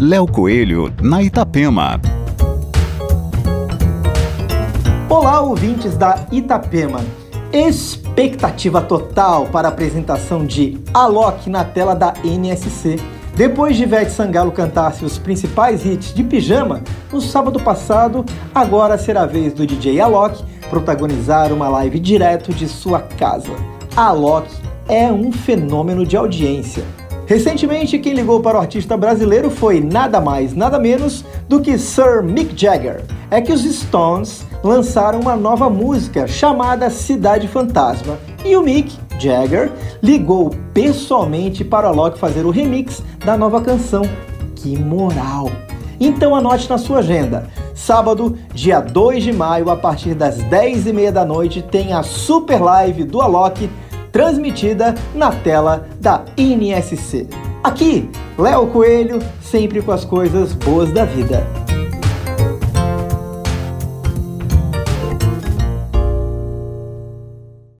Léo Coelho, na Itapema. Olá, ouvintes da Itapema. Expectativa total para a apresentação de Alok na tela da NSC. Depois de Ivete Sangalo cantar seus principais hits de pijama, no sábado passado, agora será a vez do DJ Alok protagonizar uma live direto de sua casa. Alok é um fenômeno de audiência. Recentemente, quem ligou para o artista brasileiro foi nada mais, nada menos do que Sir Mick Jagger. É que os Stones lançaram uma nova música chamada Cidade Fantasma e o Mick Jagger ligou pessoalmente para Alok fazer o remix da nova canção. Que moral! Então anote na sua agenda. Sábado, dia 2 de maio, a partir das 10h30 da noite, tem a super live do Alok transmitida na tela da INSC. Aqui, Léo Coelho, sempre com as coisas boas da vida.